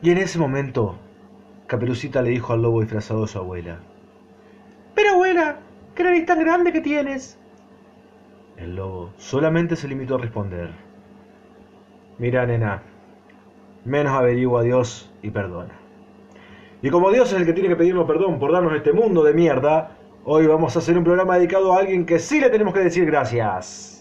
Y en ese momento, Caperucita le dijo al lobo disfrazado de su abuela: Pero abuela, ¿qué nariz tan grande que tienes? El lobo solamente se limitó a responder: Mira, nena, menos averigua a Dios y perdona. Y como Dios es el que tiene que pedirnos perdón por darnos este mundo de mierda, hoy vamos a hacer un programa dedicado a alguien que sí le tenemos que decir gracias.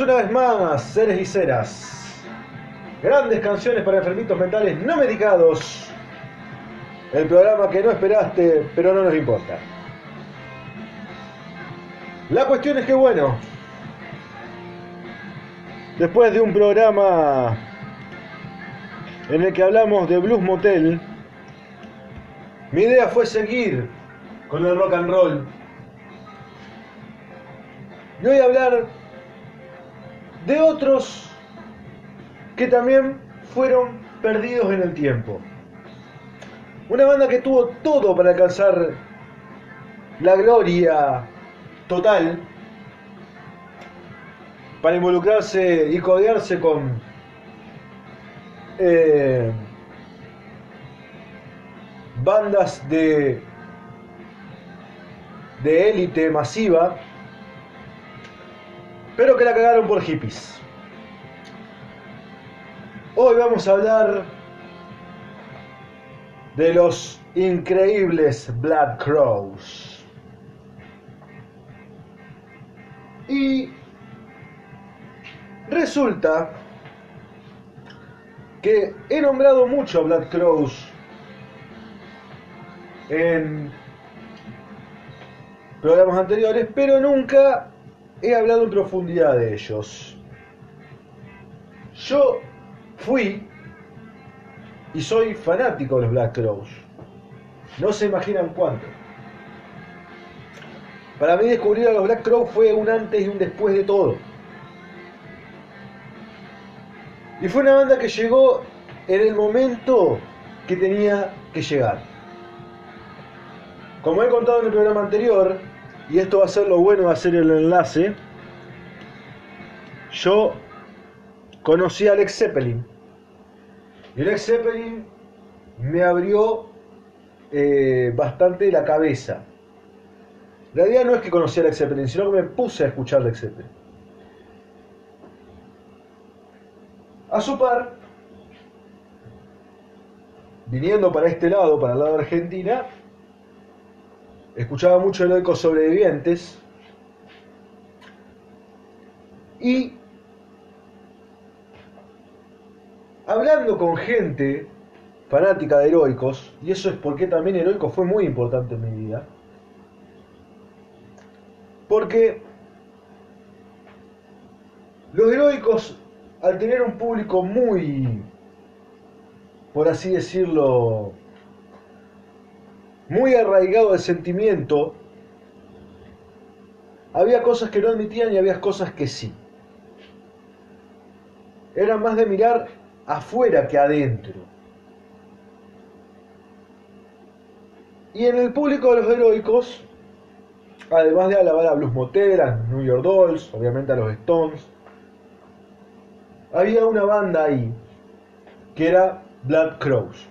Una vez más, seres y ceras. Grandes canciones para enfermitos mentales no medicados. El programa que no esperaste, pero no nos importa. La cuestión es que bueno, después de un programa en el que hablamos de Blues Motel, mi idea fue seguir con el rock and roll. Y hoy hablar de otros que también fueron perdidos en el tiempo. Una banda que tuvo todo para alcanzar la gloria total, para involucrarse y codearse con eh, bandas de de élite masiva pero que la cagaron por hippies. Hoy vamos a hablar de los increíbles Black Crows. Y resulta que he nombrado mucho a Black Crows en programas anteriores, pero nunca he hablado en profundidad de ellos. Yo fui y soy fanático de los Black Crows. No se imaginan cuánto. Para mí descubrir a los Black Crows fue un antes y un después de todo. Y fue una banda que llegó en el momento que tenía que llegar. Como he contado en el programa anterior, y esto va a ser lo bueno de hacer el enlace, yo conocí a Alex Zeppelin. Y Alex Zeppelin me abrió eh, bastante la cabeza. La idea no es que conocí a Alex Zeppelin, sino que me puse a escuchar a Alex Zeppelin. A su par, viniendo para este lado, para el lado de Argentina, escuchaba mucho Heroicos Sobrevivientes y hablando con gente fanática de Heroicos, y eso es porque también Heroicos fue muy importante en mi vida, porque los Heroicos, al tener un público muy, por así decirlo, muy arraigado de sentimiento, había cosas que no admitían y había cosas que sí. Era más de mirar afuera que adentro. Y en el público de los heroicos, además de alabar a Blues Motel, a New York Dolls, obviamente a los Stones, había una banda ahí que era Black Crows.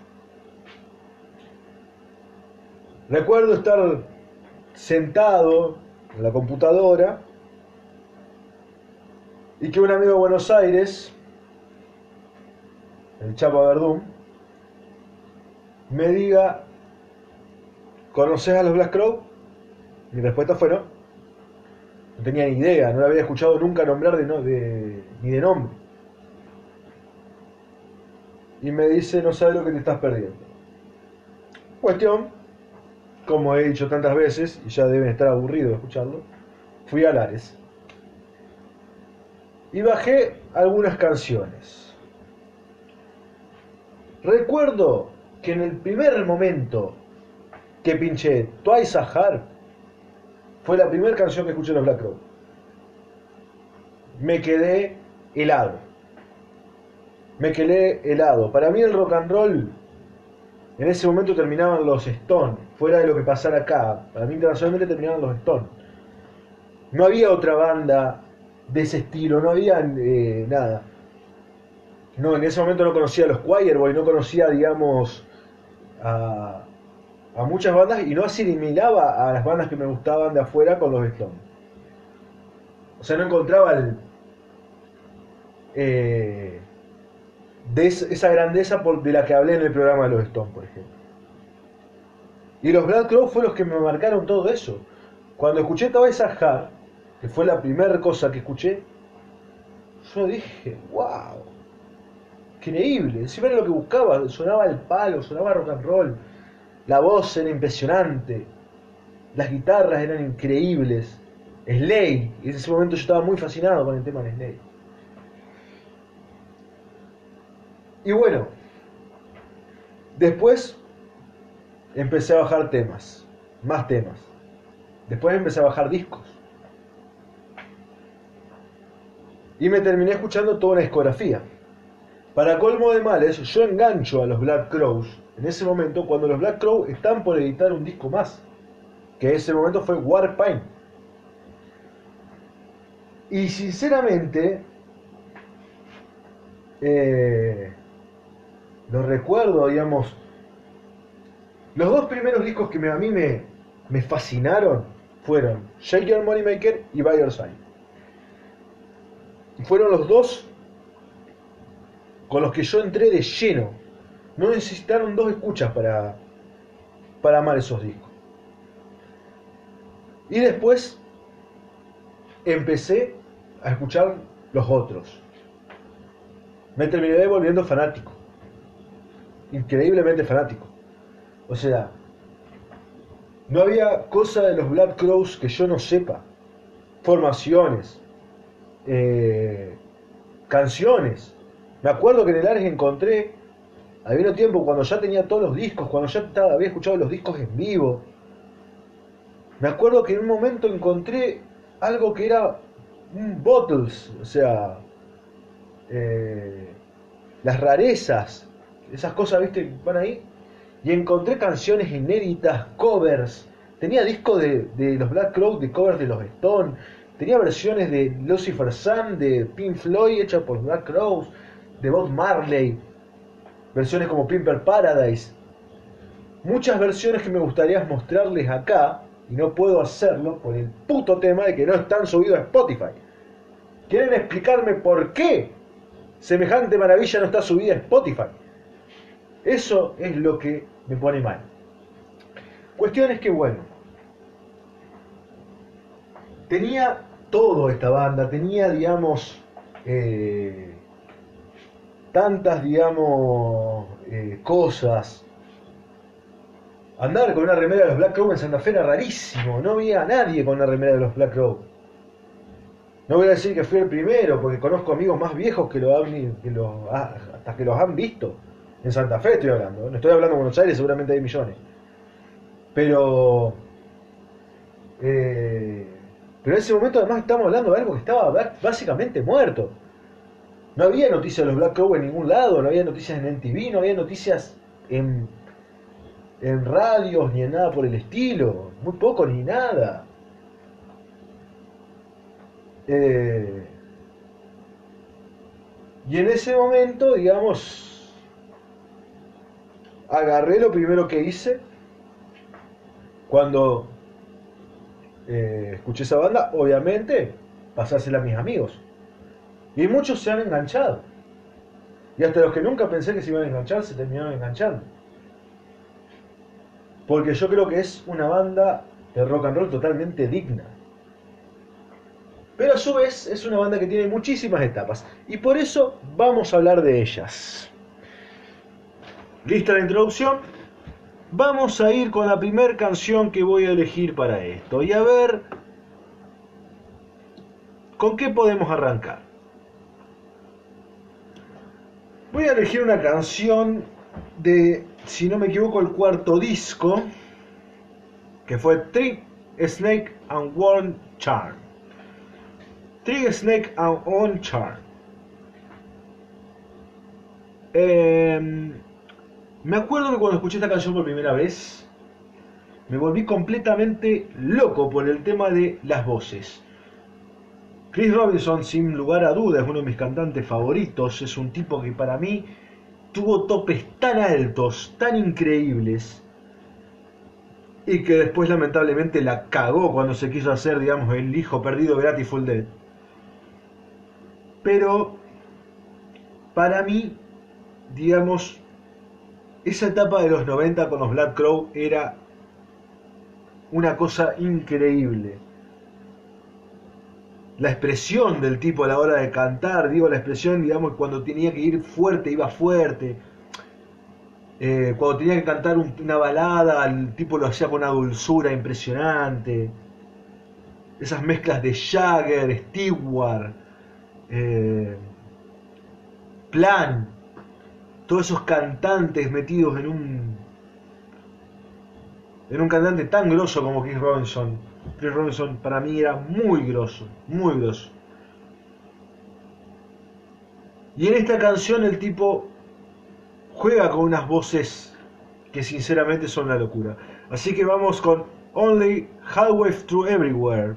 Recuerdo estar sentado en la computadora y que un amigo de Buenos Aires, el Chapa Verdún, me diga, ¿conoces a los Black Crow? Mi respuesta fue no. No tenía ni idea, no lo había escuchado nunca nombrar de, de, ni de nombre. Y me dice, no sabes lo que te estás perdiendo. Cuestión, como he dicho tantas veces, y ya deben estar aburridos de escucharlo, fui a Lares. Y bajé algunas canciones. Recuerdo que en el primer momento que pinché Twice a fue la primera canción que escuché de los Black Crow. Me quedé helado. Me quedé helado. Para mí el rock and roll en ese momento terminaban los Stone, fuera de lo que pasara acá. Para mí internacionalmente terminaban los Stone. No había otra banda de ese estilo, no había eh, nada. No, en ese momento no conocía a los Choirboy, no conocía, digamos, a, a muchas bandas y no asimilaba a las bandas que me gustaban de afuera con los Stone. O sea, no encontraba el, eh, de esa grandeza por, de la que hablé en el programa de los Stones, por ejemplo. Y los Black Crow fueron los que me marcaron todo eso. Cuando escuché esa hard, que fue la primera cosa que escuché, yo dije, wow, increíble. Encima era lo que buscaba, sonaba el palo, sonaba rock and roll, la voz era impresionante, las guitarras eran increíbles. Slade, y en ese momento yo estaba muy fascinado con el tema de Slade. Y bueno, después empecé a bajar temas, más temas. Después empecé a bajar discos. Y me terminé escuchando toda una discografía. Para colmo de males, yo engancho a los Black Crows en ese momento cuando los Black Crows están por editar un disco más. Que ese momento fue Warpaint. Y sinceramente, eh, lo recuerdo, digamos. Los dos primeros discos que a mí me, me fascinaron fueron Shake Your Moneymaker y By Your Side. Fueron los dos con los que yo entré de lleno. No necesitaron dos escuchas para, para amar esos discos. Y después empecé a escuchar los otros. Me terminé volviendo fanático increíblemente fanático. O sea, no había cosa de los Black Crows que yo no sepa. Formaciones, eh, canciones. Me acuerdo que en el Ares encontré, había un tiempo cuando ya tenía todos los discos, cuando ya había escuchado los discos en vivo. Me acuerdo que en un momento encontré algo que era un Bottles, o sea, eh, las rarezas esas cosas, viste, van ahí. Y encontré canciones inéditas, covers. Tenía discos de, los Black Crow, de covers de los Stone. Tenía versiones de Lucifer Sun, de Pink Floyd, hechas por Black Crows, de Bob Marley. Versiones como Pimper Paradise. Muchas versiones que me gustaría mostrarles acá, y no puedo hacerlo por el puto tema de que no están subidos a Spotify. ¿Quieren explicarme por qué semejante maravilla no está subida a Spotify? Eso es lo que me pone mal. Cuestión es que, bueno, tenía todo esta banda, tenía, digamos, eh, tantas, digamos, eh, cosas. Andar con una remera de los Black Crow en Santa Fe era rarísimo, no había nadie con una remera de los Black Crow. No voy a decir que fui el primero, porque conozco amigos más viejos que, lo que lo, hasta que los han visto. En Santa Fe estoy hablando, no estoy hablando de Buenos Aires, seguramente hay millones. Pero. Eh, pero en ese momento además estamos hablando de algo que estaba básicamente muerto. No había noticias de los Black Crow en ningún lado, no había noticias en NTV, no había noticias en, en radios ni en nada por el estilo. Muy poco ni nada. Eh, y en ese momento, digamos, agarré lo primero que hice cuando eh, escuché esa banda, obviamente, pasársela a mis amigos. Y muchos se han enganchado. Y hasta los que nunca pensé que se iban a enganchar, se terminaron enganchando. Porque yo creo que es una banda de rock and roll totalmente digna. Pero a su vez es una banda que tiene muchísimas etapas. Y por eso vamos a hablar de ellas. Lista la introducción. Vamos a ir con la primera canción que voy a elegir para esto. Y a ver con qué podemos arrancar. Voy a elegir una canción de si no me equivoco, el cuarto disco, que fue Trick, Snake and One Charm. Trick, Snake and One Charm. Em, me acuerdo que cuando escuché esta canción por primera vez, me volví completamente loco por el tema de las voces. Chris Robinson, sin lugar a dudas, es uno de mis cantantes favoritos. Es un tipo que para mí tuvo topes tan altos, tan increíbles, y que después lamentablemente la cagó cuando se quiso hacer, digamos, el hijo perdido de Grateful Dead. Pero para mí, digamos, esa etapa de los 90 con los Black Crow era una cosa increíble. La expresión del tipo a la hora de cantar, digo la expresión, digamos, cuando tenía que ir fuerte, iba fuerte. Eh, cuando tenía que cantar una balada, el tipo lo hacía con una dulzura impresionante. Esas mezclas de Jagger, Stewart, eh, Plan, todos esos cantantes metidos en un en un cantante tan grosso como Chris Robinson. Chris Robinson para mí era muy grosso, muy grosso. Y en esta canción el tipo juega con unas voces que sinceramente son la locura. Así que vamos con Only Halfway Through Everywhere.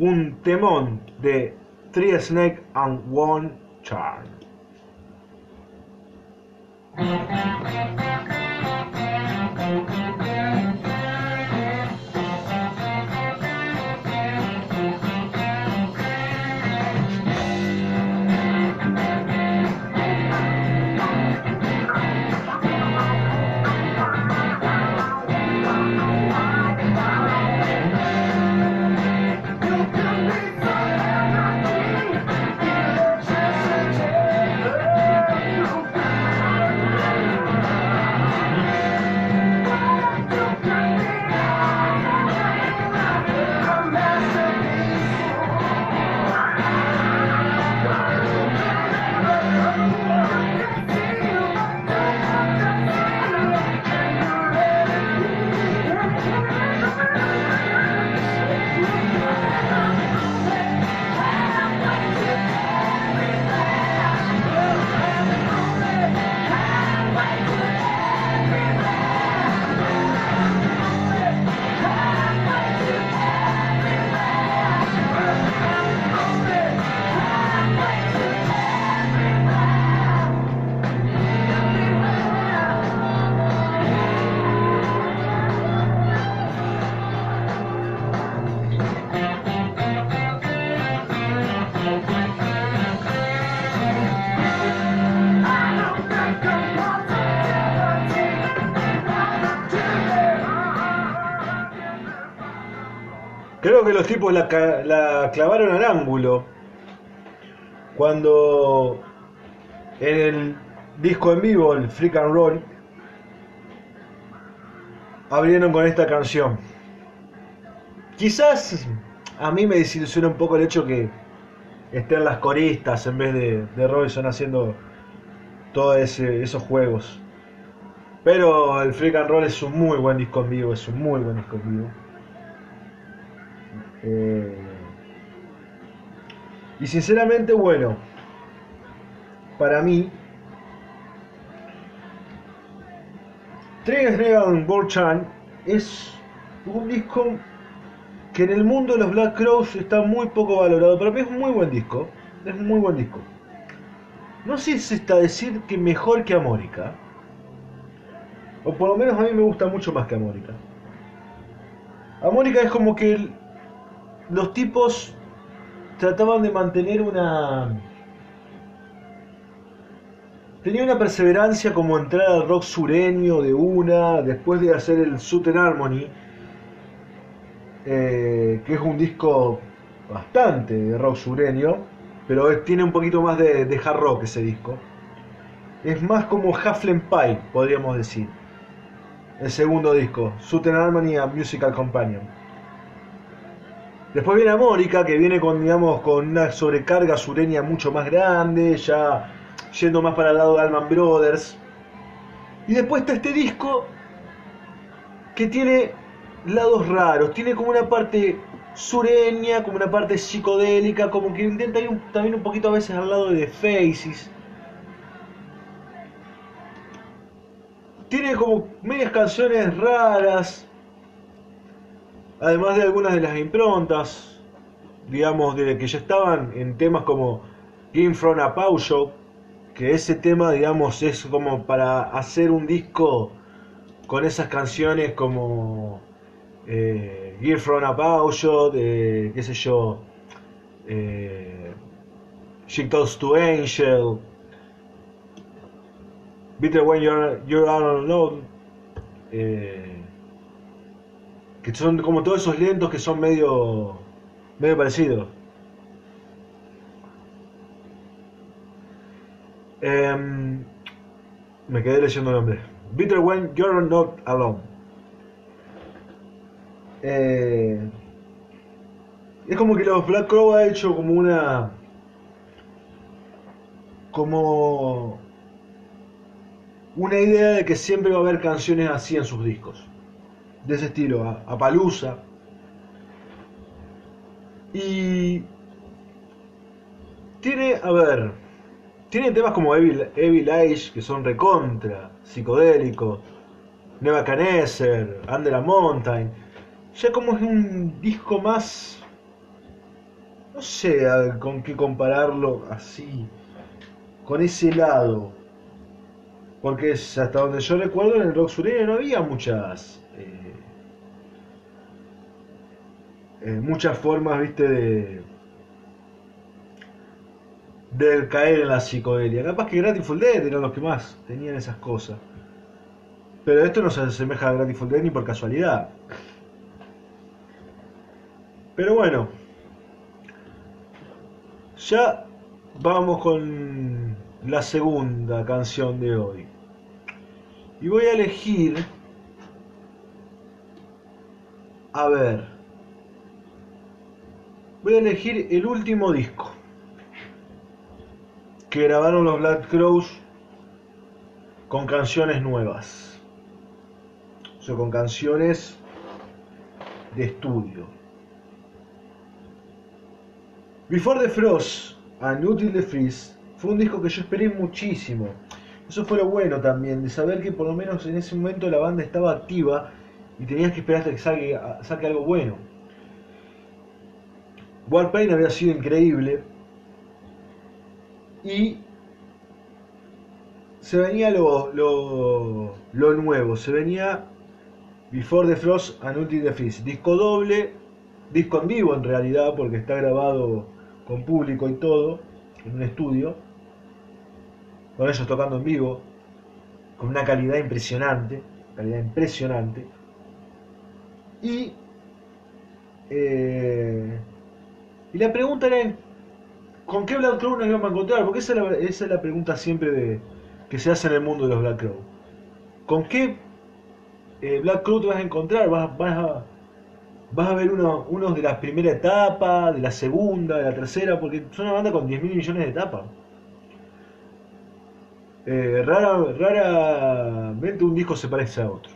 Un temón de Three Snake and One Charm. Creo que los tipos la, la clavaron al ángulo cuando en el disco en vivo, el Freak and Roll, abrieron con esta canción. Quizás a mí me desilusiona un poco el hecho que estén las coristas en vez de, de Robinson haciendo todos esos juegos. Pero el Freak and Roll es un muy buen disco en vivo, es un muy buen disco en vivo. Eh, y sinceramente, bueno, para mí, Trigger Dragon Chan es un disco que en el mundo de los Black Crows está muy poco valorado. Para mí es un muy buen disco. Es un muy buen disco. No sé si está decir que mejor que Amórica. O por lo menos a mí me gusta mucho más que Amórica. Amórica es como que los tipos trataban de mantener una... Tenía una perseverancia como entrar al rock sureño de una, después de hacer el Southern Harmony, eh, que es un disco bastante de rock sureño, pero tiene un poquito más de, de, hard rock ese disco. Es más como Hufflen Pie, podríamos decir. El segundo disco, Southern Harmony a Musical Companion. Después viene Amórica, que viene con, digamos, con una sobrecarga sureña mucho más grande, ya yendo más para el lado de Alman Brothers. Y después está este disco que tiene lados raros, tiene como una parte sureña, como una parte psicodélica, como que intenta ir también un poquito a veces al lado de The Faces. Tiene como medias canciones raras, además de algunas de las improntas, digamos, de que ya estaban en temas como Game from a Pau Show, que ese tema, digamos, es como para hacer un disco con esas canciones como eh, Gear from a Paulo, de qué sé yo, eh, She Goes to Angel, Bitter When You're, you're Alone, eh, que son como todos esos lentos que son medio, medio parecidos. Em, me quedé leyendo el nombre. Bitter When You're Not Alone. Eh, es como que los Black Crow ha hecho como una. como. una idea de que siempre va a haber canciones así en sus discos. De ese estilo, a, Palusa. Y. tiene, a ver. Tiene temas como Evil, Evil Age, que son recontra, psicodélicos, Nebuchadnezzar, Under a Mountain. Ya como es un disco más... No sé con qué compararlo así, con ese lado. Porque hasta donde yo recuerdo en el rock sureño no había muchas... Eh, eh, muchas formas, viste, de de caer en la psicodelia. Capaz que Grateful Dead eran los que más tenían esas cosas. Pero esto no se asemeja a Grateful Dead ni por casualidad. Pero bueno. Ya vamos con la segunda canción de hoy. Y voy a elegir... A ver. Voy a elegir el último disco que grabaron los Black Crows con canciones nuevas. O sea, con canciones de estudio. Before the Frost and Until the Freeze fue un disco que yo esperé muchísimo. Eso fue lo bueno también, de saber que por lo menos en ese momento la banda estaba activa y tenías que esperar hasta que saque, saque algo bueno. Warpaint había sido increíble, y se venía lo, lo, nuevo, se venía Before the Frost and Until the Freeze, disco doble, disco en vivo en realidad, porque está grabado con público y todo, en un estudio, con ellos tocando en vivo, con una calidad impresionante, calidad impresionante, y, eh, y la pregunta era ¿Con qué Black Crow nos íbamos a encontrar? Porque esa es la, pregunta siempre que se hace en el mundo de los Black Crow. ¿Con qué eh, Black Crow te vas a encontrar? ¿Vas, vas, a, vas a ver unos uno de la primera etapa, de la segunda, de la tercera? Porque son una banda con 10 mil millones de etapas. Eh, rara, raramente un disco se parece a otro.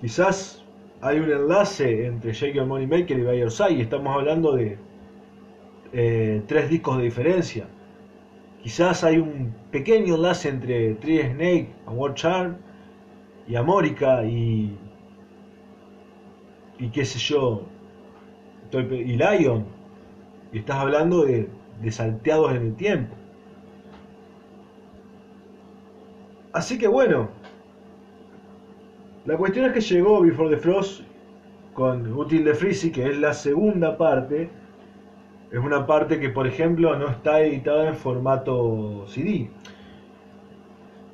Quizás hay un enlace entre Jake Money Maker y Bayer y estamos hablando de eh, tres discos de diferencia. Quizás hay un pequeño enlace entre Tree Snake, War Charm y Amórica y. y qué sé yo. y Lion. Y estás hablando de, de salteados en el tiempo. Así que bueno. La cuestión es que llegó Before the Frost con Util de Freezy, que es la segunda parte es una parte que, por ejemplo, no está editada en formato CD.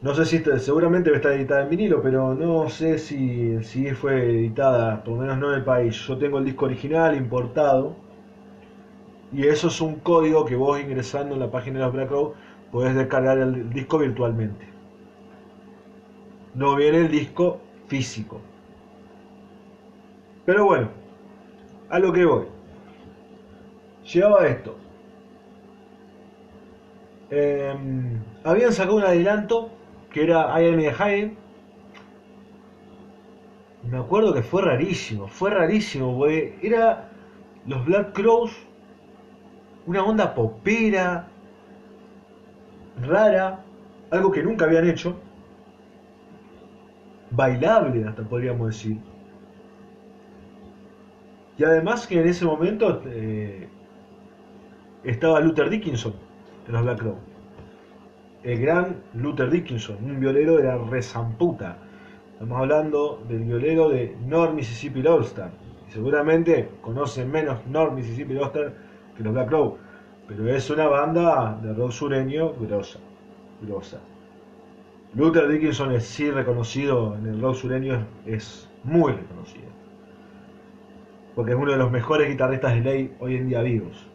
No sé si está, seguramente estar editada en vinilo, pero no sé si, si fue editada, por lo menos no en el país. Yo tengo el disco original importado y eso es un código que vos ingresando en la página de los Black Road podés descargar el disco virtualmente. No viene el disco físico. Pero bueno, a lo que voy llevaba esto. Em, habían sacado un adelanto que era I. Me acuerdo que fue rarísimo, fue rarísimo, porque era los Black Crows, una onda popera, rara, algo que nunca habían hecho, bailable hasta podríamos decir. Y además que en ese momento eh, estaba Luther Dickinson en los Black Crow. El gran Luther Dickinson, un violero de la rezamputa. Estamos hablando del violero de North Mississippi. Y seguramente conocen menos North Mississippi Lobster que los Black Crow. Pero es una banda de rock sureño grosa. grosa. Luther Dickinson es sí reconocido en el rock sureño, es muy reconocido. Porque es uno de los mejores guitarristas de ley hoy en día vivos.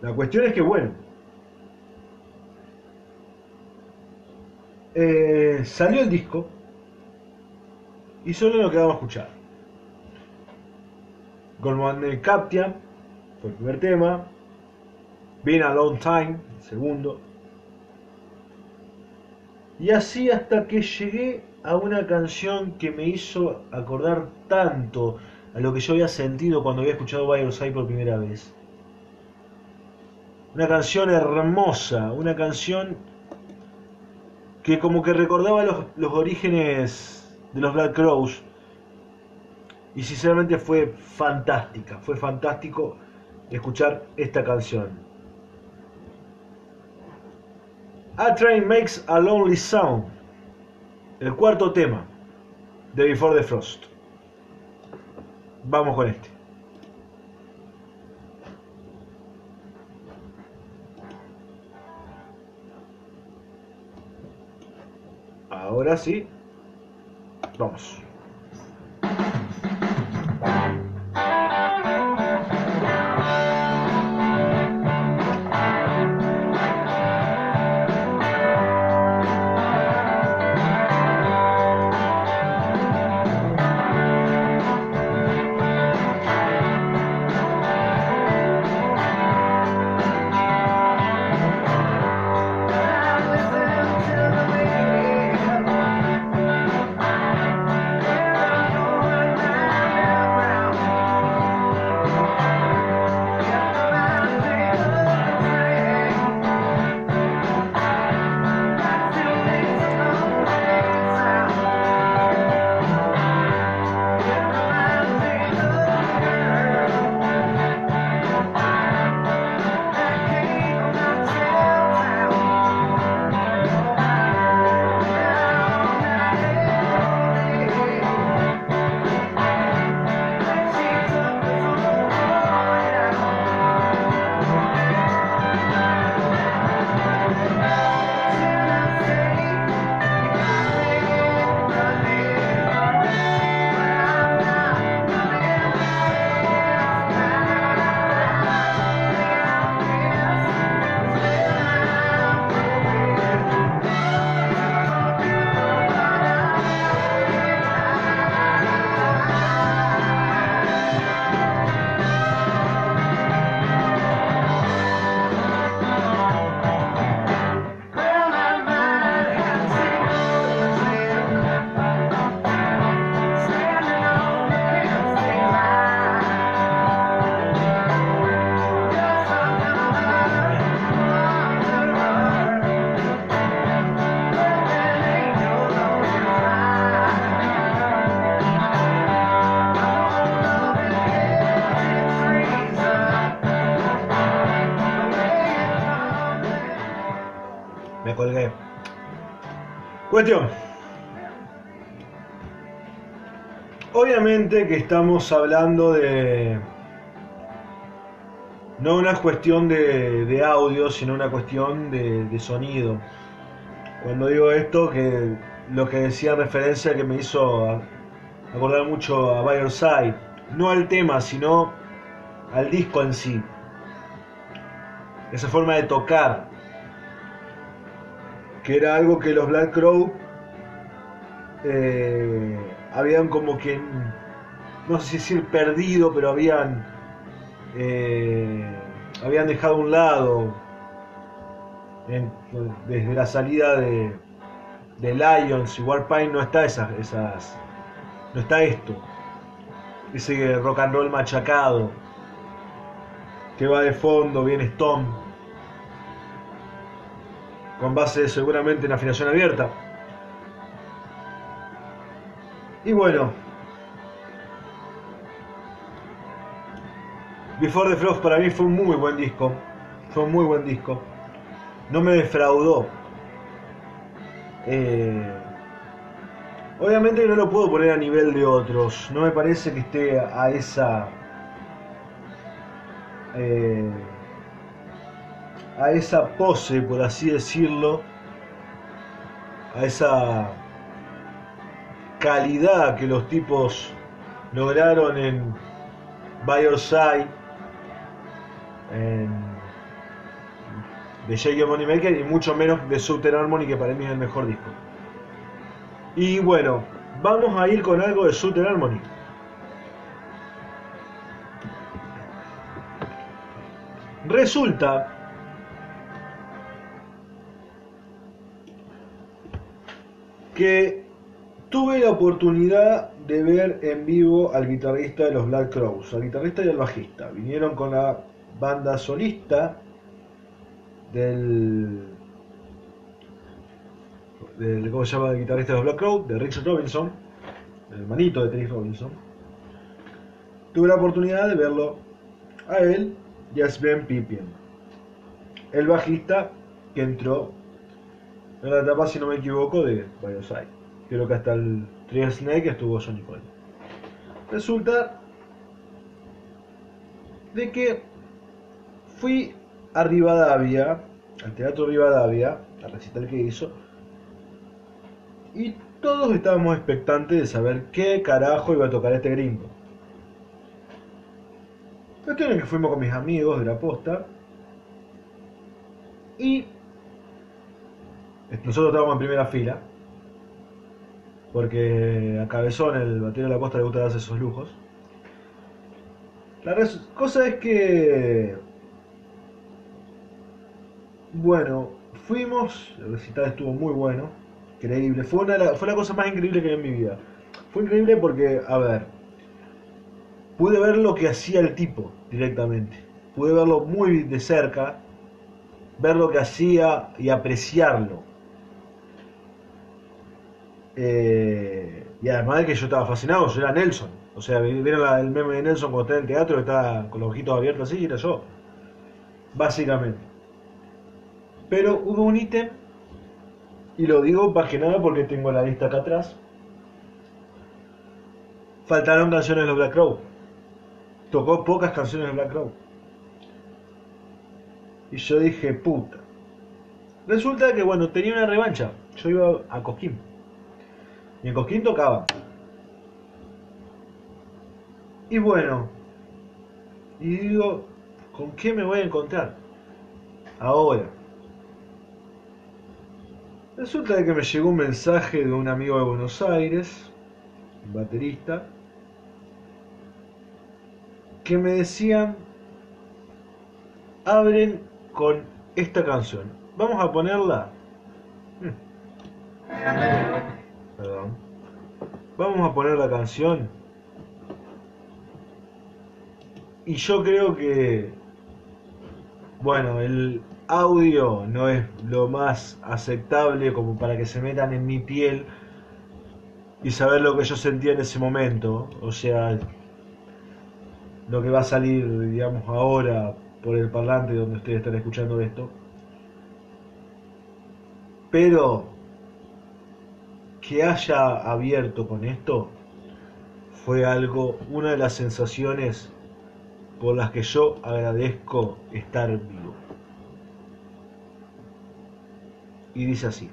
La cuestión es que, bueno, eh, salió el disco y solo lo que vamos a escuchar. Goldman Captain fue el primer tema, Been a Long Time, el segundo, y así hasta que llegué a una canción que me hizo acordar tanto a lo que yo había sentido cuando había escuchado Side por primera vez. Una canción hermosa, una canción que como que recordaba los, los orígenes de los Black Crows. Y sinceramente fue fantástica, fue fantástico escuchar esta canción. A Train Makes a Lonely Sound, el cuarto tema de Before the Frost. Vamos con este. Ahora sí, vamos. Que estamos hablando de... No una cuestión de, audio, sino una cuestión de, sonido. Cuando digo esto, que lo que decía referencia que me hizo acordar mucho a By Side. No al tema, sino al disco en sí. Esa forma de tocar, que era algo que los Black Crow eh, habían como que, no sé si decir perdido, pero habían, eh, habían dejado a un lado. desde la salida de, de Lions y Warpaint no está esas, esas. No está esto. Ese rock and roll machacado. Que va de fondo, bien Stone. Con base seguramente en afinación abierta. Y bueno. Before the Frost para mí fue un muy buen disco. Fue un muy buen disco. No me defraudó. Eh, obviamente no lo puedo poner a nivel de otros. No me parece que esté a esa. Eh, a esa pose, por así decirlo. A esa calidad que los tipos lograron en By Your Side, en de J.K. Moneymaker y mucho menos de Southern Harmony, que para mí es el mejor disco. Y bueno, vamos a ir con algo de Southern Harmony. Resulta que tuve la oportunidad de ver en vivo al guitarrista de los Black Crowes, al guitarrista y al bajista. Vinieron con la banda solista del, del ¿cómo se llama? el guitarrista de Black Crow, de Richard Robinson, el hermanito de Chris Robinson. Tuve la oportunidad de verlo a él y a Sven Pippin, el bajista que entró en la etapa, si no me equivoco, de Bioside. Creo que hasta el Trial Snake estuvo Johnny. Resulta de que fui a Rivadavia, al Teatro Rivadavia, al recital que hizo, y todos estábamos expectantes de saber qué carajo iba a tocar este gringo. Cuestión es que fuimos con mis amigos de la posta y nosotros estábamos en primera fila porque a Cabezón, el batería de la posta, le gusta darse esos lujos. La cosa es que bueno, fuimos, el recital estuvo muy bueno, increíble, fue, una, fue la cosa más increíble que vi en mi vida. Fue increíble porque, a ver, pude ver lo que hacía el tipo directamente, pude verlo muy de cerca, ver lo que hacía y apreciarlo. Eh, y además de que yo estaba fascinado, yo era Nelson. O sea, vieron el meme de Nelson cuando está en el teatro, que está con los ojitos abiertos así, y era yo. Básicamente. Pero hubo un ítem, y lo digo más que nada porque tengo la lista acá atrás. Faltaron canciones de los Black Crow. Tocó pocas canciones de Black Crow. Y yo dije, puta. Resulta que, bueno, tenía una revancha. Yo iba a Cosquín. Y en Cosquín tocaba. Y bueno. Y digo, ¿con qué me voy a encontrar? Ahora. Resulta que me llegó un mensaje de un amigo de Buenos Aires, baterista, que me decían, abren con esta canción. Vamos a ponerla. Hmm. Perdón. Vamos a poner la canción. Y yo creo que, bueno, el, audio no es lo más aceptable como para que se metan en mi piel y saber lo que yo sentía en ese momento. O sea, lo que va a salir, digamos, ahora por el parlante donde ustedes están escuchando esto. Pero que haya abierto con esto fue algo, una de las sensaciones por las que yo agradezco estar vivo. Y dice así.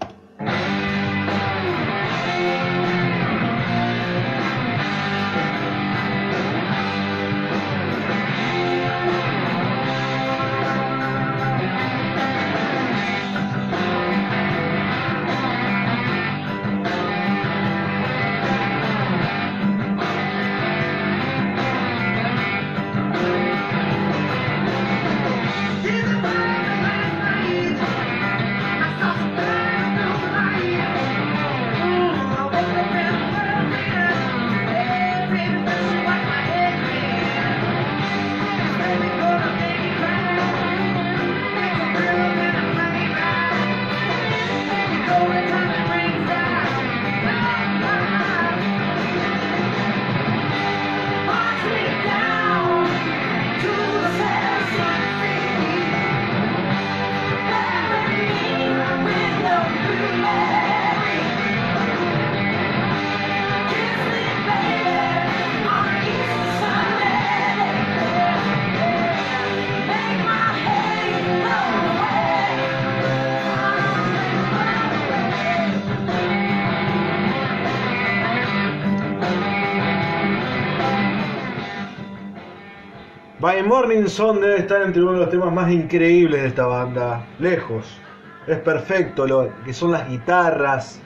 Morning Sun debe estar entre uno de los temas más increíbles de esta banda. Lejos. Es perfecto lo que son las guitarras.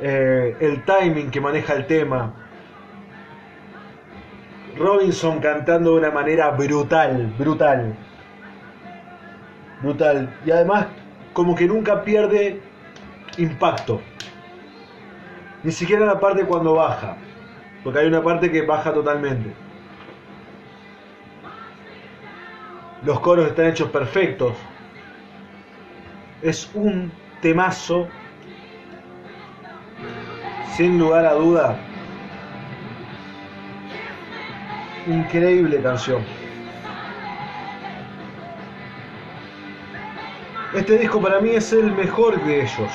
eh, el timing que maneja el tema. Robinson cantando de una manera brutal, brutal. Brutal. Y además como que nunca pierde impacto. Ni siquiera la parte cuando baja. Porque hay una parte que baja totalmente. Los coros están hechos perfectos. Es un temazo. Sin lugar a duda. Increíble canción. Este disco para mí es el mejor de ellos.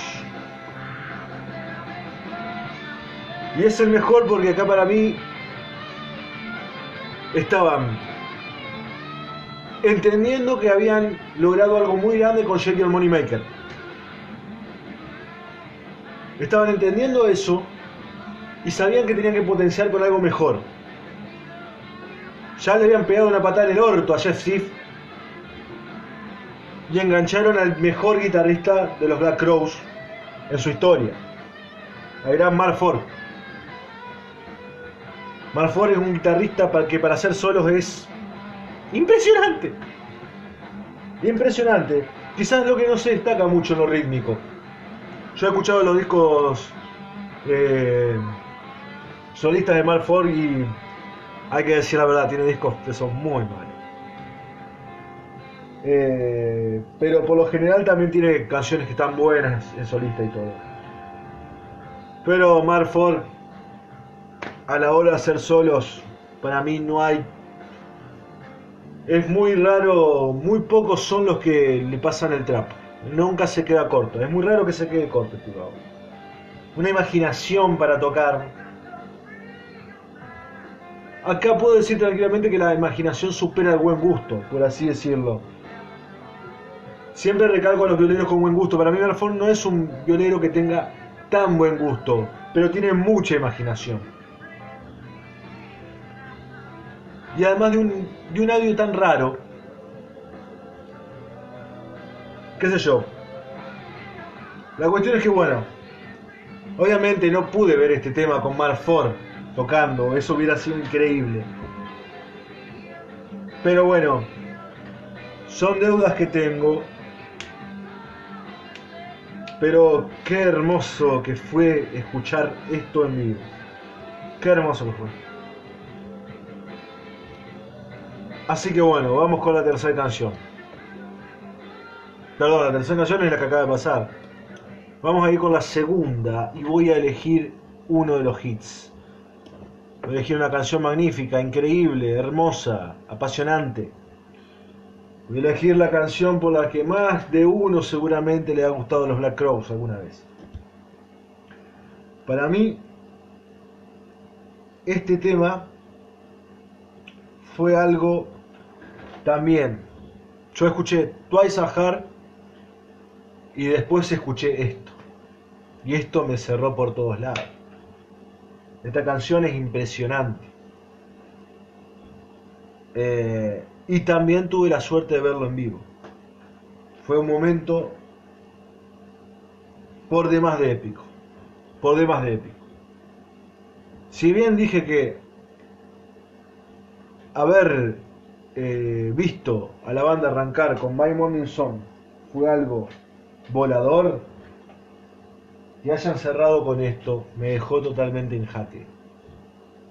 Y es el mejor porque acá para mí estaban entendiendo que habían logrado algo muy grande con Shake Your Money Maker. Estaban entendiendo eso y sabían que tenían que potenciar con algo mejor. Ya le habían pegado una patada en el orto a Jeff Sif y engancharon al mejor guitarrista de los Black Crows en su historia, al gran Mark Ford. Mark Ford es un guitarrista que para hacer solos es impresionante. Impresionante. Quizás lo que no se destaca mucho en lo rítmico. Yo he escuchado los discos eh, solistas de Mark Ford y hay que decir la verdad, tiene discos que son muy malos. Eh, pero por lo general también tiene canciones que están buenas en solista y todo. Pero Mark Ford, a la hora de hacer solos, para mí no hay. Es muy raro, muy pocos son los que le pasan el trap. Nunca se queda corto. Es muy raro que se quede corto este. Una imaginación para tocar. Acá puedo decir tranquilamente que la imaginación supera el buen gusto, por así decirlo. Siempre recalco a los violeros con buen gusto. Para mí Marfón no es un violero que tenga tan buen gusto, pero tiene mucha imaginación. Y además de un, audio tan raro, qué sé yo. La cuestión es que bueno, obviamente no pude ver este tema con Mark Ford tocando, eso hubiera sido increíble. Pero bueno, son deudas que tengo pero qué hermoso que fue escuchar esto en vivo. Qué hermoso que fue. Así que bueno, vamos con la tercera canción. Perdón, la tercera canción es la que acaba de pasar. Vamos a ir con la segunda y voy a elegir uno de los hits. Voy a elegir una canción magnífica, increíble, hermosa, apasionante. Voy a elegir la canción por la que más de uno seguramente le ha gustado a los Black Crowes alguna vez. Para mí, este tema fue algo también. Yo escuché Twice a Heart y después escuché esto. Y esto me cerró por todos lados. Esta canción es impresionante. Eh, y también tuve la suerte de verlo en vivo. Fue un momento por demás de épico. Por demás de épico. Si bien dije que haber eh, visto a la banda arrancar con My Morning Song fue algo volador, y hayan cerrado con esto me dejó totalmente en jaque.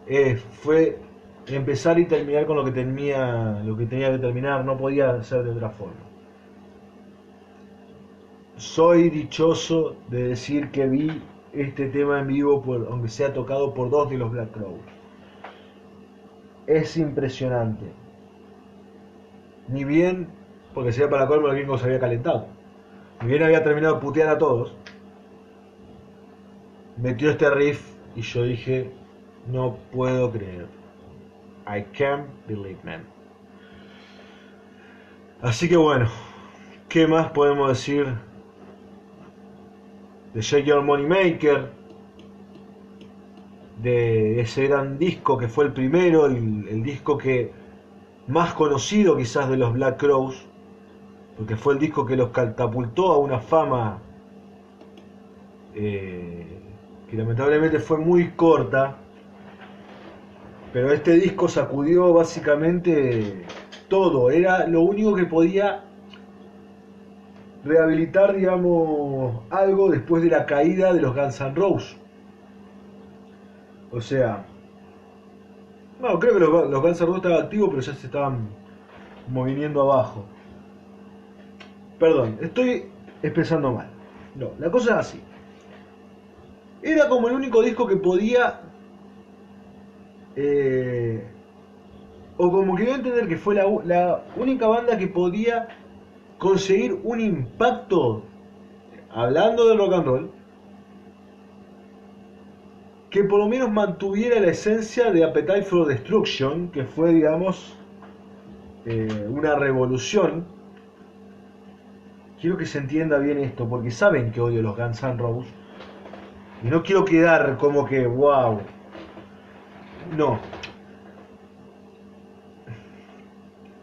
Eh, fue empezar y terminar con lo que tenía que terminar no podía ser de otra forma. Soy dichoso de decir que vi este tema en vivo por, aunque sea tocado por dos de los Black Crowes. Es impresionante ni bien porque sea para colmo el gringo se había calentado ni bien había terminado de putear a todos metió este riff y yo dije no puedo creer I can't believe, man. Así que bueno, ¿qué más podemos decir de Shake Your Money Maker? De ese gran disco que fue el primero, el disco que más conocido quizás de los Black Crows, porque fue el disco que los catapultó a una fama eh, que lamentablemente fue muy corta, pero este disco sacudió básicamente todo, era lo único que podía rehabilitar, digamos, algo después de la caída de los Guns N' Roses. O sea, no, creo que los, los Guns estaban activos, pero ya se estaban moviendo abajo. Perdón, estoy expresando mal. No, la cosa es así. Era como el único disco que podía. Eh, o como que entender que fue la, la única banda que podía conseguir un impacto, hablando de rock and roll, que por lo menos mantuviera la esencia de Appetite for Destruction, que fue, digamos, eh, una revolución. Quiero que se entienda bien esto, porque saben que odio los Guns N' Roses. Y no quiero quedar como que, wow. No,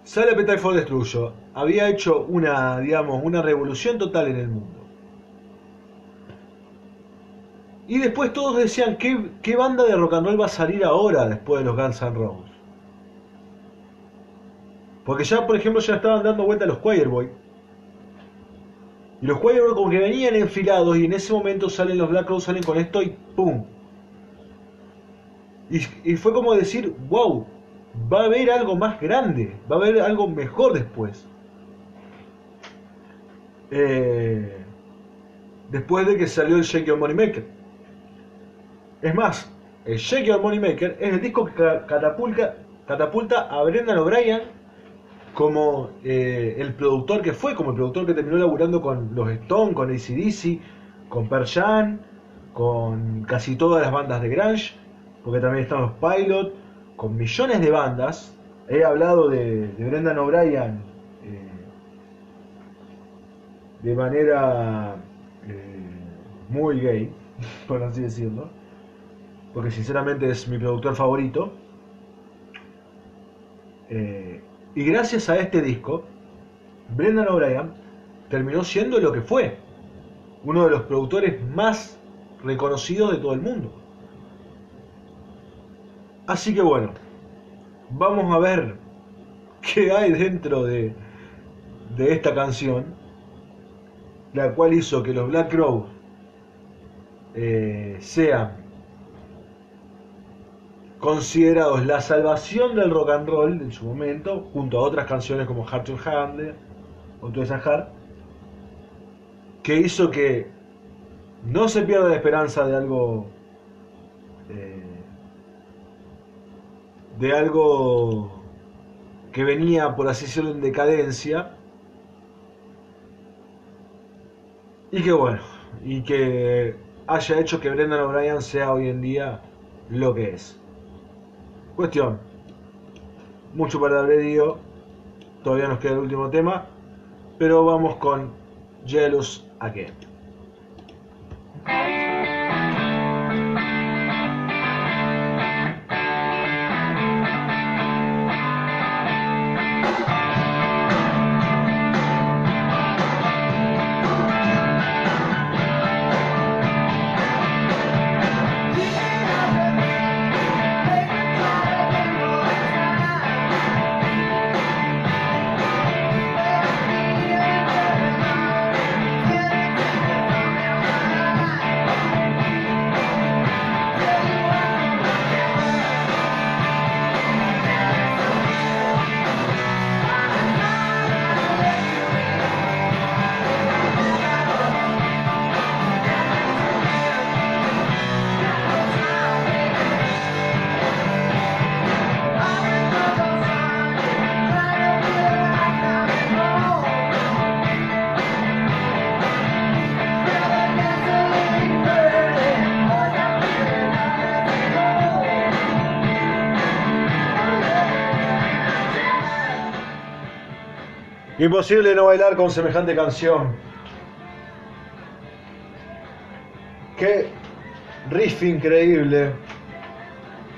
Sale Appetite for Destruction había hecho una, digamos, una revolución total en el mundo. Y después todos decían, ¿qué, ¿qué, banda de rock and roll va a salir ahora después de los Guns N' Roses? Porque ya, por ejemplo, ya estaban dando vuelta los Choirboy. Y los Choirboy como que venían enfilados y en ese momento salen los Black Rose, salen con esto y ¡pum! Y, y fue como decir, wow, va a haber algo más grande, va a haber algo mejor después. Eh, después de que salió el Shake Your Money Maker. Es más, el Shake Your Money Maker es el disco que catapulta, a Brendan O'Brien como eh, el productor que fue, como el productor que terminó laburando con los Stones, con ACDC, con Per Jam, con casi todas las bandas de Grunge, porque también están los Pilot, con millones de bandas. He hablado de, Brendan O'Brien eh, de manera eh, muy gay, por así decirlo, porque sinceramente es mi productor favorito. Eh, y gracias a este disco, Brendan O'Brien terminó siendo lo que fue, uno de los productores más reconocidos de todo el mundo. Así que bueno, vamos a ver qué hay dentro de, de esta canción, la cual hizo que los Black Crows eh, sean considerados la salvación del rock and roll en su momento, junto a otras canciones como Heart to Handle o To Heart, que hizo que no se pierda la esperanza de algo eh, de algo que venía, por así decirlo, en decadencia. Y que bueno, y que haya hecho que Brendan O'Brien sea hoy en día lo que es. Cuestión, mucho para dicho, todavía nos queda el último tema, pero vamos con Jealous Again. Imposible no bailar con semejante canción. Qué riff increíble.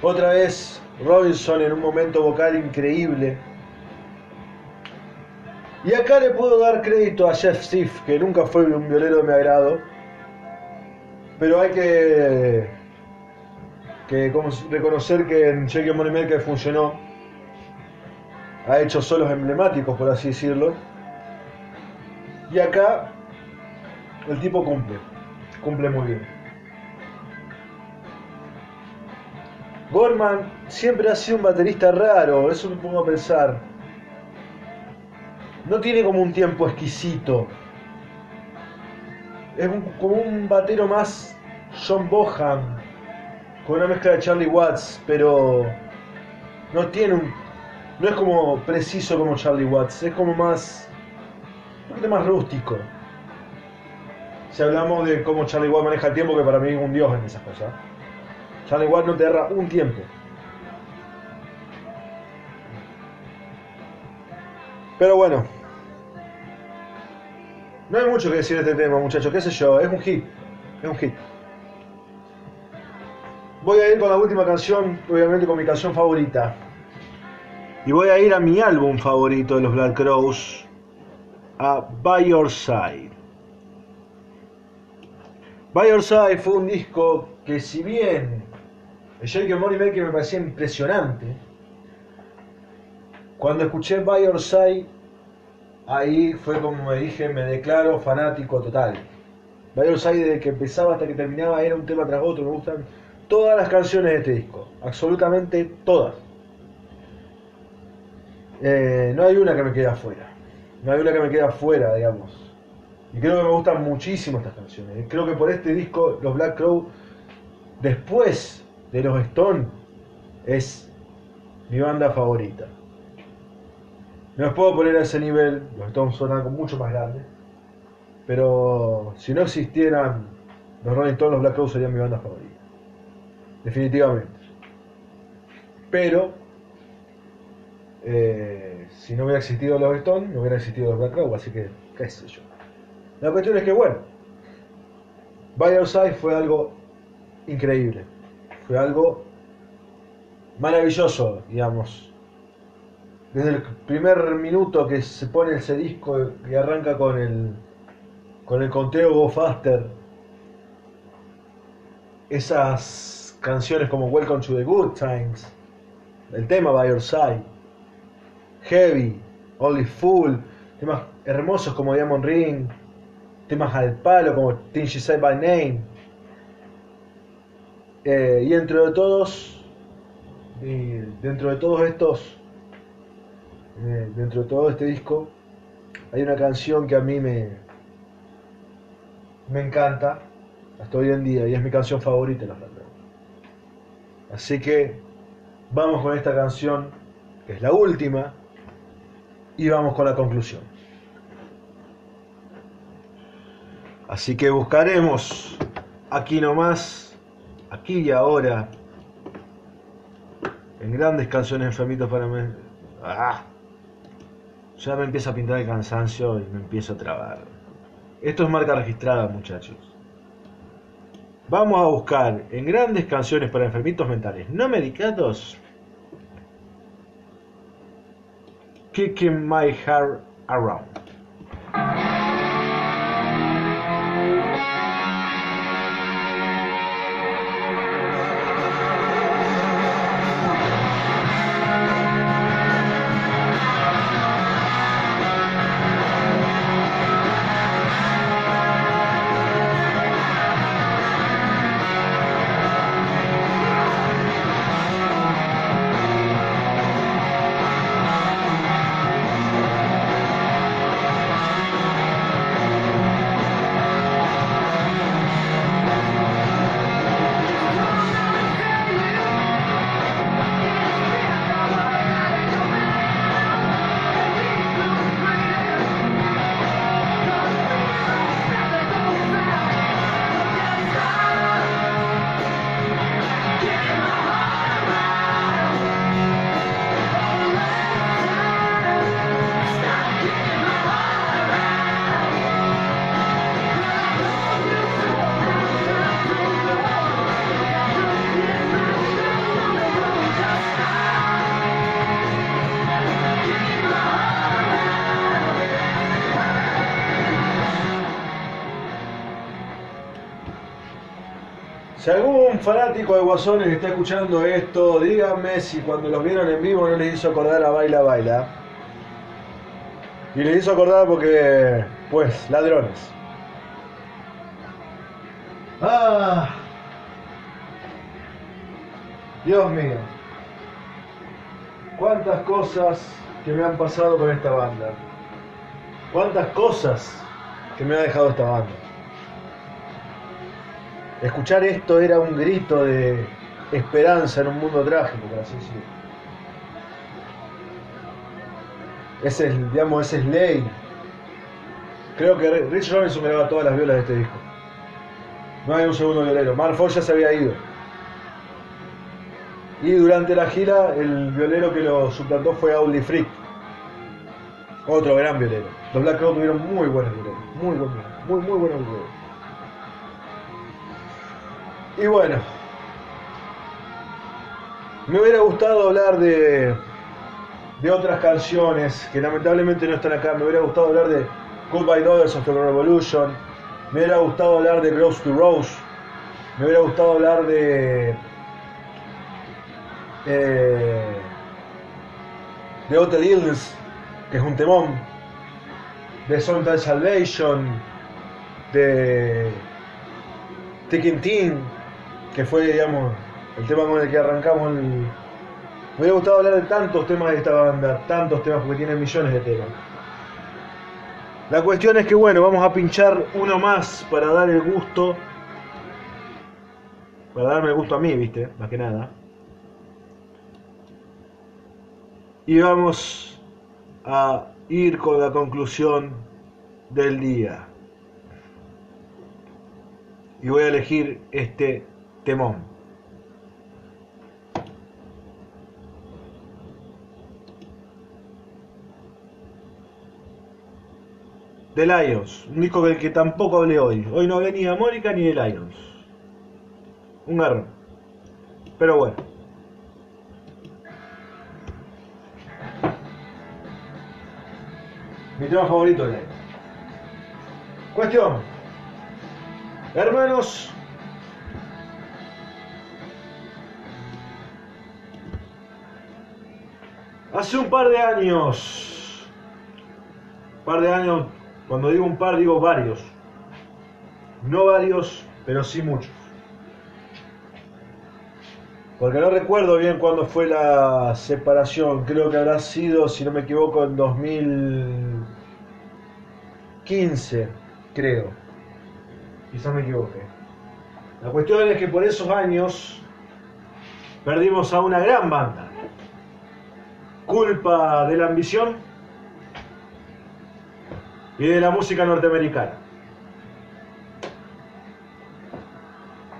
Otra vez Robinson en un momento vocal increíble. Y acá le puedo dar crédito a Jeff Sif, que nunca fue un violero de mi agrado. Pero hay que, que reconocer que en Shake Money Maker funcionó. Ha hecho solos emblemáticos, por así decirlo. Y acá el tipo cumple. Cumple muy bien. Gorman siempre ha sido un baterista raro, eso me pongo a pensar no tiene como un tiempo exquisito. Es como un batero más John Boham, con una mezcla de Charlie Watts, pero no tiene un. No es como preciso como Charlie Watts, es como más. un poquito más rústico. Si hablamos de cómo Charlie Watts maneja el tiempo, que para mí es un dios en esas cosas. Charlie Watts no te erra un tiempo. Pero bueno, no hay mucho que decir de este tema, muchachos, qué sé yo, es un hit, es un hit. Voy a ir con la última canción, obviamente con mi canción favorita. Y voy a ir a mi álbum favorito de los Black Crows, a By Your Side. By Your Side fue un disco que si bien Shake Money Maker me parecía impresionante, cuando escuché By Your Side ahí fue como me dije, me declaro fanático total. By Your Side desde que empezaba hasta que terminaba era un tema tras otro, me gustan todas las canciones de este disco, absolutamente todas. Eh, no hay una que me quede afuera, no hay una que me quede afuera, digamos. Y creo que me gustan muchísimo estas canciones. Creo que por este disco, los Black Crow, después de los Stone, es mi banda favorita. No los puedo poner a ese nivel, los Stones son algo mucho más grande. Pero si no existieran los Rolling Stones, los Black Crowes serían mi banda favorita. Definitivamente. Pero eh, si no hubiera existido los Stones, no hubiera existido los Black Crowes, así que qué sé yo. La cuestión es que bueno, By Your Side fue algo increíble. Fue algo maravilloso, digamos desde el primer minuto que se pone ese disco y arranca con el con el conteo Go Faster esas canciones como Welcome to the Good Times el tema By Your Side Heavy Only Fool temas hermosos como Diamond Ring temas al palo como She Said By Name eh, y dentro de todos dentro de todos estos eh, dentro de todo este disco, hay una canción que a mí me, me encanta hasta hoy en día y es mi canción favorita de los Así que vamos con esta canción, que es la última, y vamos con la conclusión. Así que buscaremos aquí nomás, aquí y ahora, en grandes canciones enfermitos para mí. ¡Ah! Ya me empieza a pintar el cansancio y me empiezo a trabar. Esto es marca registrada, muchachos. Vamos a buscar en grandes canciones para enfermitos mentales no medicados. Kicking My hair Around. Fanático de Guasones está escuchando esto, díganme si cuando los vieron en vivo no les hizo acordar a Baila Baila. Y les hizo acordar porque, pues, ladrones. Ah. Dios mío. Cuántas cosas que me han pasado con esta banda. Cuántas cosas que me ha dejado esta banda. Escuchar esto era un grito de esperanza en un mundo trágico, por así decirlo. Ese es, digamos, ese es ley. Creo que Rich Robinson graba todas las violas de este disco. No hay un segundo violero. Mark ya se había ido. Y durante la gira, el violero que lo suplantó fue Audi Frick. Otro gran violero. Los Black Crowes tuvieron muy buenos violeros. Muy buenos, muy, muy buenos violeros. Y bueno, me hubiera gustado hablar de, de otras canciones que lamentablemente no están acá. Me hubiera gustado hablar de Goodbye Daughters of the Revolution. Me hubiera gustado hablar de Close to Rose. Me hubiera gustado hablar de. Eh, de Hotel Illness, que es un temón. De Sometime Salvation. De. Ticking Teen, que fue, digamos, el tema con el que arrancamos el. Me hubiera gustado hablar de tantos temas de esta banda, tantos temas porque tiene millones de temas. La cuestión es que bueno, vamos a pinchar uno más para dar el gusto. Para darme el gusto a mí, viste, más que nada. Y vamos a ir con la conclusión del día. Y voy a elegir este temón. The Lions, un disco del que tampoco hablé hoy. Hoy no hablé ni de Mónica ni de Lions. Un garrón. Pero bueno. Mi tema favorito de Lions. Cuestión. Hermanos. Hace un par de años. Un par de años cuando digo un par, digo varios. No varios, pero sí muchos. Porque no recuerdo bien cuándo fue la separación. Creo que habrá sido, si no me equivoco, en 2015, creo. Quizás me equivoque. La cuestión es que por esos años perdimos a una gran banda. Culpa de la ambición y de la música norteamericana.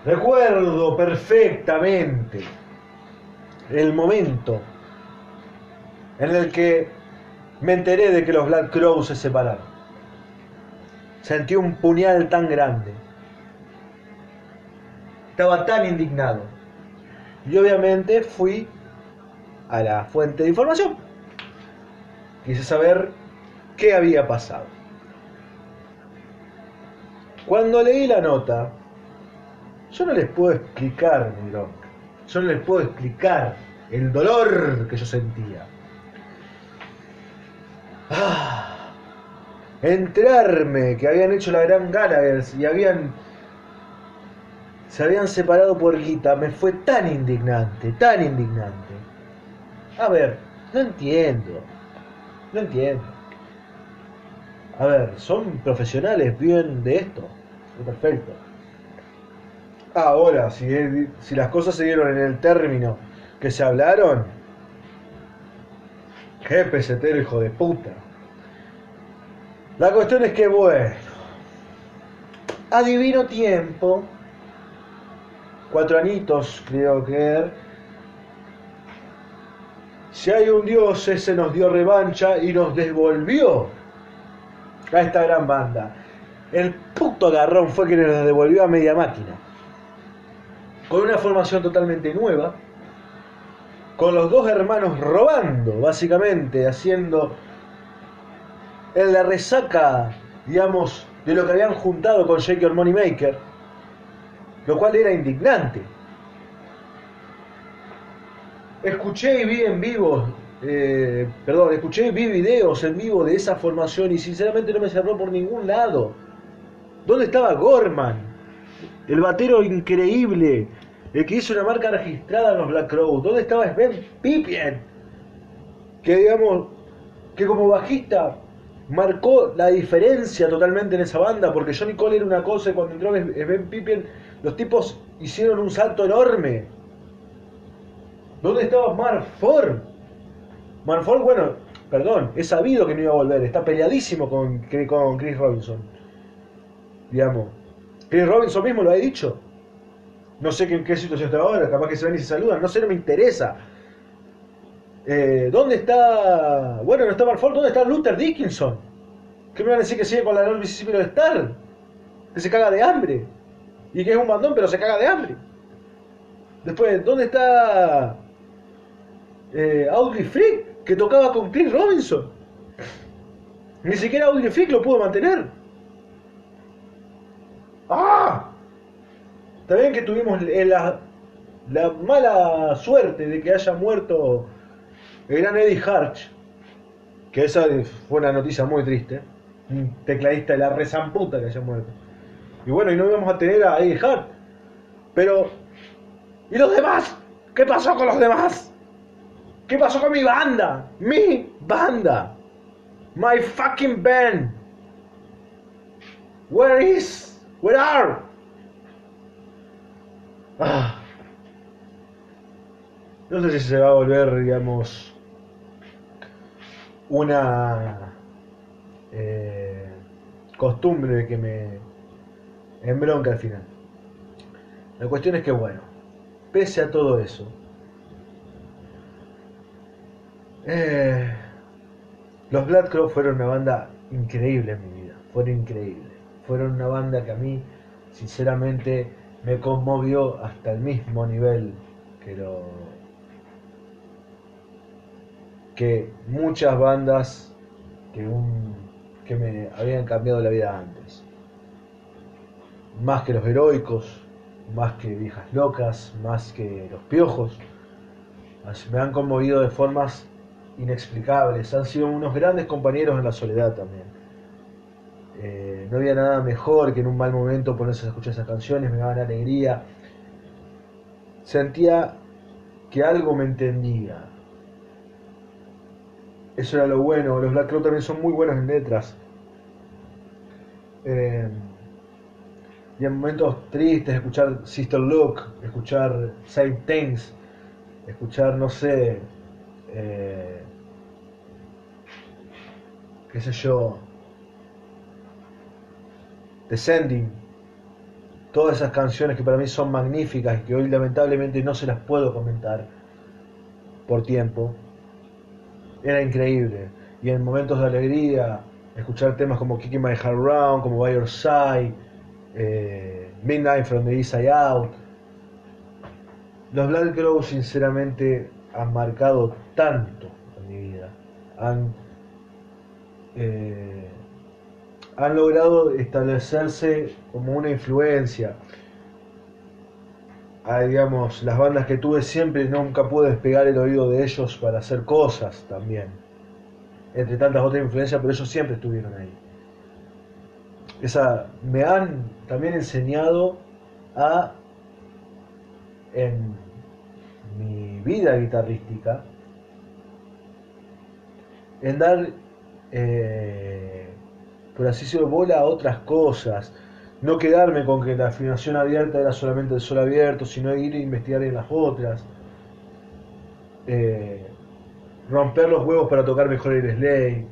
Recuerdo perfectamente el momento en el que me enteré de que los Black Crowes se separaron. Sentí un puñal tan grande. Estaba tan indignado. Y obviamente fui a la fuente de información. Quise saber qué había pasado. Cuando leí la nota, yo no les puedo explicar mi bronca. Yo no les puedo explicar el dolor que yo sentía. Ah, enterarme que habían hecho la gran Gallagher y habían se habían separado por guita me fue tan indignante, tan indignante. A ver, no entiendo. No entiendo. A ver, son profesionales, viven de esto. Perfecto. Ahora, si, las cosas se dieron en el término que se hablaron, qué pesetero hijo de puta. La cuestión es que, bueno, adivino tiempo, cuatro anitos creo que si hay un Dios, ese nos dio revancha y nos devolvió a esta gran banda. El puto agarrón fue quien nos devolvió a media máquina. Con una formación totalmente nueva. Con los dos hermanos robando, básicamente, haciendo en la resaca, digamos, de lo que habían juntado con Shake Your Money Maker. lo cual era indignante. Escuché y vi en vivo, eh, perdón, escuché y vi videos en vivo de esa formación y sinceramente no me cerró por ningún lado. ¿Dónde estaba Gorman? El batero increíble, el que hizo una marca registrada en los Black Crowes. ¿Dónde estaba Sven Pippin? Que digamos, que como bajista marcó la diferencia totalmente en esa banda, porque Johnny Cole era una cosa y cuando entró Sven Pippin, los tipos hicieron un salto enorme. ¿Dónde estaba Mark Ford? Mark Ford, bueno, perdón, es sabido que no iba a volver, está peleadísimo con, con Chris Robinson. Digamos, Chris Robinson mismo lo ha dicho. No sé en qué situación está ahora, capaz que se ven y se saludan, no sé, no me interesa. Eh, ¿Dónde está? Bueno, no está Mark Ford, ¿dónde está Luther Dickinson? ¿Qué me van a decir que sigue con la North Mississippi Star? Que se caga de hambre. Y que es un bandón, pero se caga de hambre. Después, ¿dónde está eh, Audrey que tocaba con Chris Robinson. Ni siquiera Audrey Frick lo pudo mantener. ¡Ah! Está bien que tuvimos la, la mala suerte de que haya muerto el gran Eddie Harch, que esa fue una noticia muy triste. Un tecladista de la rezamputa que haya muerto. Y bueno, y no íbamos a tener a Eddie Hart. Pero, ¿y los demás? ¿Qué pasó con los demás? ¿Qué pasó con mi banda? Mi banda. My fucking band. Where is? Where are? Ah. No sé si se va a volver, digamos, una eh, costumbre que me embronca al final. La cuestión es que, bueno, pese a todo eso, eh, los Blood Crow fueron una banda increíble en mi vida, fueron increíbles. Fueron una banda que a mí, sinceramente, me conmovió hasta el mismo nivel que lo que muchas bandas que, un, que me habían cambiado la vida antes. Más que los heroicos, más que viejas locas, más que los piojos. Me han conmovido de formas inexplicables. Han sido unos grandes compañeros en la soledad también. Eh, no había nada mejor que en un mal momento ponerse a escuchar esas canciones, me daban alegría. Sentía que algo me entendía. Eso era lo bueno. Los Black Crow también son muy buenos en letras. Eh, y en momentos tristes, escuchar Sister Look, escuchar Same Things, escuchar, no sé, eh, qué sé yo, Descending, todas esas canciones que para mí son magníficas y que hoy lamentablemente no se las puedo comentar por tiempo, era increíble. Y en momentos de alegría, escuchar temas como Kicking My Heart Round, como By Your Side, eh, Midnight from the East Side Out. Los Black Crow sinceramente han marcado tanto en mi vida. Han, eh, han logrado establecerse como una influencia. Digamos, las bandas que tuve siempre nunca pude despegar el oído de ellos para hacer cosas también. Entre tantas otras influencias, pero ellos siempre estuvieron ahí. Esa, me han también enseñado a en mi vida guitarrística en dar, eh, por así decirlo, bola a otras cosas. No quedarme con que la afinación abierta era solamente el sol abierto, sino ir a investigar en las otras. Eh, romper los huevos para tocar mejor el sleigh.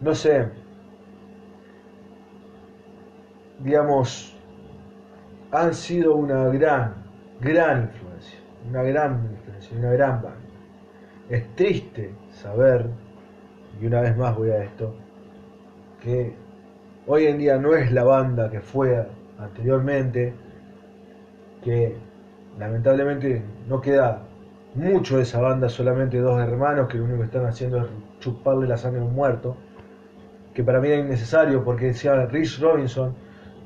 No sé. Digamos, han sido una gran, gran influencia. Una gran influencia, una gran banda. Es triste saber, y una vez más voy a esto, que hoy en día no es la banda que fue anteriormente, que lamentablemente no queda mucho de esa banda, solamente dos hermanos que lo único que están haciendo es chuparle la sangre a un muerto, que para mí era innecesario porque decía Rich Robinson,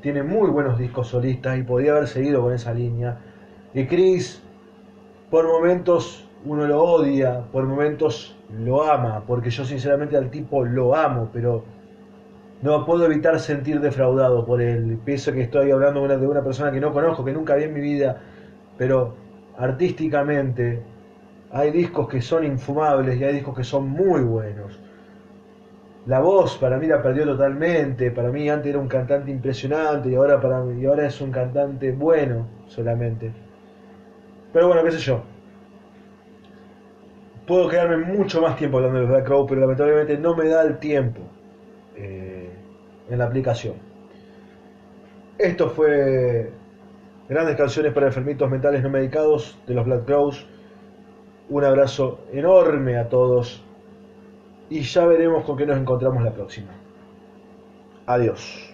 tiene muy buenos discos solistas y podía haber seguido con esa línea. Y Chris, por momentos uno lo odia, por momentos lo ama, porque yo sinceramente al tipo lo amo, pero no puedo evitar sentir defraudado por él. Pienso que estoy hablando de una persona que no conozco, que nunca vi en mi vida, pero artísticamente hay discos que son infumables y hay discos que son muy buenos. La voz para mí la perdió totalmente, para mí antes era un cantante impresionante y ahora, para mí, y ahora es un cantante bueno solamente. Pero bueno, qué sé yo. Puedo quedarme mucho más tiempo hablando de los Black Crow, pero lamentablemente no me da el tiempo eh, en la aplicación. Esto fue grandes canciones para enfermitos mentales no medicados de los Black Crows. Un abrazo enorme a todos y ya veremos con qué nos encontramos la próxima. Adiós.